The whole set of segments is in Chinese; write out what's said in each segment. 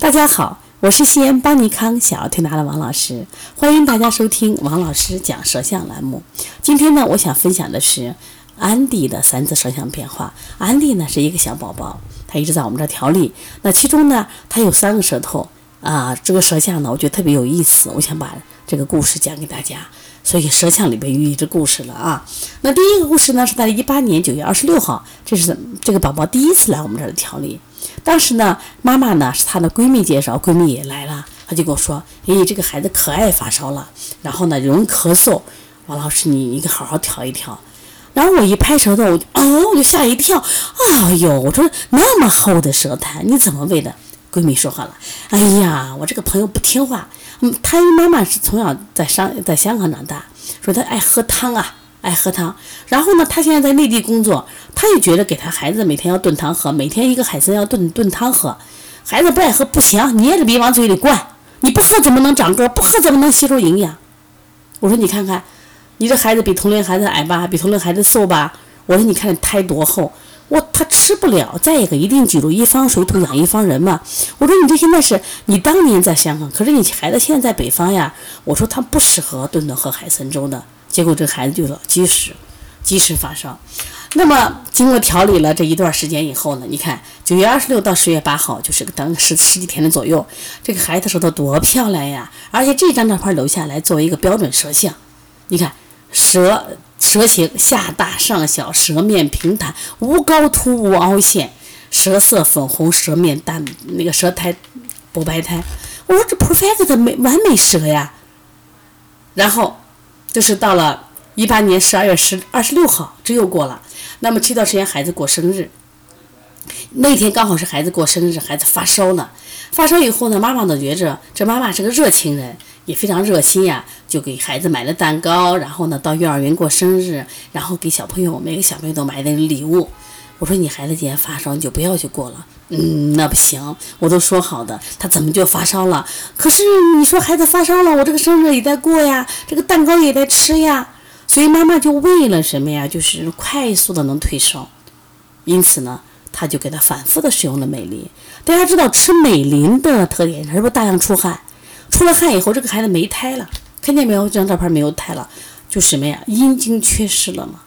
大家好，我是西安邦尼康小儿推拿的王老师，欢迎大家收听王老师讲舌象栏目。今天呢，我想分享的是安迪的三次舌象变化。安迪呢是一个小宝宝，他一直在我们这儿调理。那其中呢，他有三个舌头啊，这个舌象呢，我觉得特别有意思，我想把这个故事讲给大家。所以舌象里边寓意着故事了啊。那第一个故事呢，是在一八年九月二十六号，这是这个宝宝第一次来我们这儿调理。当时呢，妈妈呢是她的闺蜜介绍，闺蜜也来了，她就跟我说：“诶，这个孩子可爱发烧了，然后呢容易咳嗽，王老师你你给好好调一调。”然后我一拍舌头，我就哦，我就吓一跳，哎呦，我说那么厚的舌苔，你怎么喂的？闺蜜说话了：“哎呀，我这个朋友不听话。”嗯，他妈妈是从小在上在香港长大，说他爱喝汤啊，爱喝汤。然后呢，他现在在内地工作，他也觉得给他孩子每天要炖汤喝，每天一个海参要炖炖汤喝。孩子不爱喝不行，捏着鼻往嘴里灌，你不喝怎么能长个？不喝怎么能吸收营养？我说你看看，你这孩子比同龄孩子矮吧，比同龄孩子瘦吧？我说你看胎多厚。我他吃不了，再一个一定记住一方水土养一方人嘛。我说你这现在是你当年在香港，可是你孩子现在在北方呀。我说他不适合顿顿喝海参粥的，结果这孩子就积食，积食发烧。那么经过调理了这一段时间以后呢，你看九月二十六到十月八号就是个等十十几天的左右，这个孩子舌头多漂亮呀！而且这张照片留下来作为一个标准舌像，你看舌。舌形下大上小，舌面平坦，无高凸无凹陷，舌色粉红，舌面淡，那个舌苔不白苔。我说这 perfect 的美完美舌呀。然后就是到了一八年十二月十二十六号，这又过了。那么这段时间孩子过生日，那天刚好是孩子过生日，孩子发烧呢。发烧以后呢，妈妈呢觉着这妈妈是个热情人。也非常热心呀，就给孩子买了蛋糕，然后呢到幼儿园过生日，然后给小朋友每个小朋友都买点礼物。我说你孩子既然发烧，你就不要去过了。嗯，那不行，我都说好的，他怎么就发烧了？可是你说孩子发烧了，我这个生日也在过呀，这个蛋糕也在吃呀。所以妈妈就为了什么呀？就是快速的能退烧，因此呢，他就给他反复的使用了美林。大家知道吃美林的特点是不是大量出汗？出了汗以后，这个孩子没胎了，看见没有？这张照片没有胎了，就什么呀？阴茎缺失了嘛？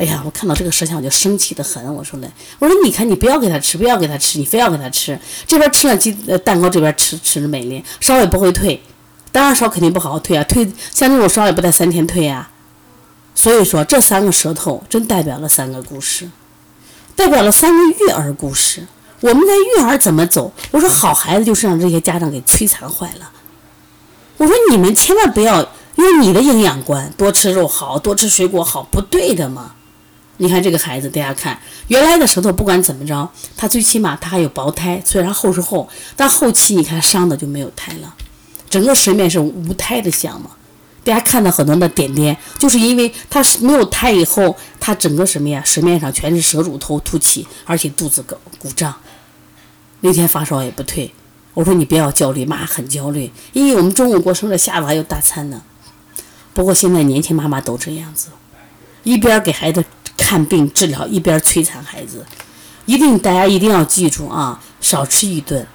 哎呀，我看到这个舌象我就生气的很。我说嘞，我说你看你不要给他吃，不要给他吃，你非要给他吃。这边吃了鸡蛋糕，这边吃吃了美林，烧也不会退，当然烧肯定不好好退啊，退像这种烧也不带三天退呀。所以说这三个舌头真代表了三个故事，代表了三个育儿故事。我们在育儿怎么走？我说好孩子就是让这些家长给摧残坏了。我说你们千万不要用你的营养观，多吃肉好，多吃水果好，不对的嘛。你看这个孩子，大家看原来的舌头不管怎么着，他最起码他还有薄胎，虽然厚是厚，但后期你看伤的就没有胎了，整个舌面是无胎的像嘛。大家看到很多的点点，就是因为他是没有胎以后，他整个什么呀，舌面上全是舌乳头凸起，而且肚子鼓鼓胀。那天发烧也不退，我说你不要焦虑，妈很焦虑，因为我们中午过生日，下午还有大餐呢。不过现在年轻妈妈都这样子，一边给孩子看病治疗，一边摧残孩子。一定大家一定要记住啊，少吃一顿，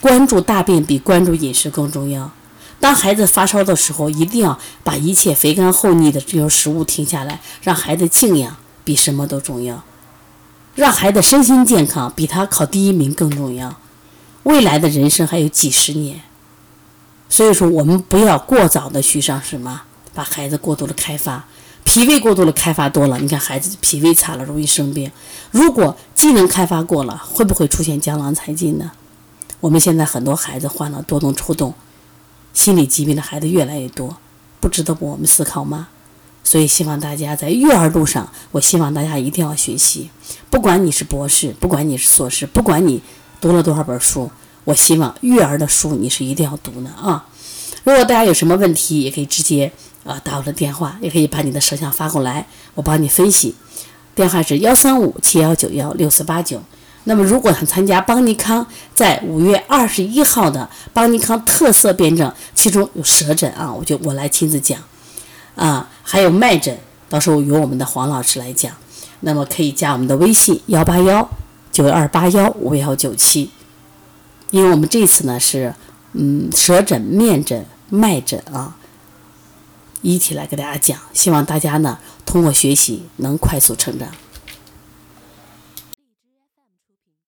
关注大便比关注饮食更重要。当孩子发烧的时候，一定要把一切肥甘厚腻的这种食物停下来，让孩子静养比什么都重要。让孩子身心健康比他考第一名更重要。未来的人生还有几十年，所以说我们不要过早的去上什么，把孩子过度的开发，脾胃过度的开发多了，你看孩子脾胃差了容易生病。如果机能开发过了，会不会出现江郎才尽呢？我们现在很多孩子患了多动抽动、心理疾病的孩子越来越多，不值得我们思考吗？所以，希望大家在育儿路上，我希望大家一定要学习。不管你是博士，不管你是硕士，不管你读了多少本书，我希望育儿的书你是一定要读的啊！如果大家有什么问题，也可以直接啊打我的电话，也可以把你的舌象发过来，我帮你分析。电话是幺三五七幺九幺六四八九。那么，如果想参加邦尼康在五月二十一号的邦尼康特色辩证，其中有舌诊啊，我就我来亲自讲。啊，还有脉诊，到时候由我们的黄老师来讲。那么可以加我们的微信幺八幺九二八幺五幺九七，因为我们这次呢是嗯舌诊、面诊、脉诊啊，一起来给大家讲，希望大家呢通过学习能快速成长。